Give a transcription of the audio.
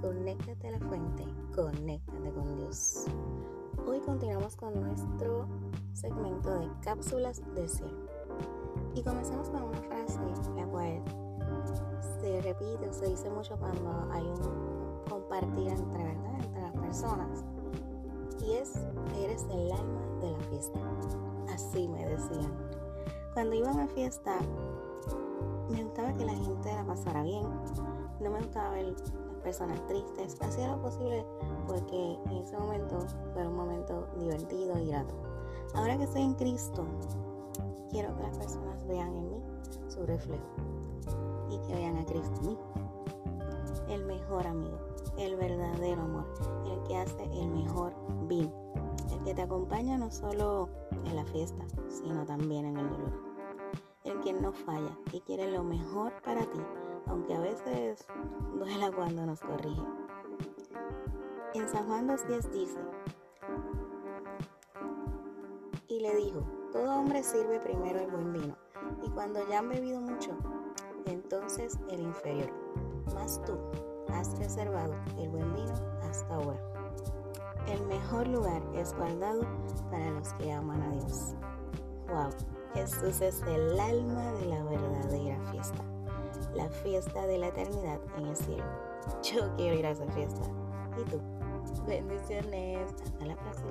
Conéctate a la fuente, conéctate con Dios. Hoy continuamos con nuestro segmento de cápsulas del cielo. Y comenzamos con una frase, la cual se repite se dice mucho cuando hay un compartir entre, ¿verdad? entre las personas. Y es, eres el alma de la fiesta. Así me decían. Cuando iba a una fiesta, me gustaba que la gente la pasara bien. No me gustaba ver las personas tristes. Hacía lo posible porque en ese momento fue un momento divertido y grato. Ahora que estoy en Cristo, quiero que las personas vean en mí su reflejo y que vean a Cristo en mí. El mejor amigo, el verdadero amor, el que hace el mejor vino, el que te acompaña no solo en la fiesta, sino también en el dolor. El que no falla y quiere lo mejor para ti, aunque a veces duela cuando nos corrige. En San Juan 2.10 dice, y le dijo, todo hombre sirve primero el buen vino, y cuando ya han bebido mucho, entonces el inferior. Mas tú has reservado el buen vino hasta ahora. El mejor lugar es guardado para los que aman a Dios. Wow, Jesús es el alma de la verdadera fiesta, la fiesta de la eternidad en el cielo. Yo quiero ir a esa fiesta. ¿Y tú? Bendiciones. Hasta la próxima.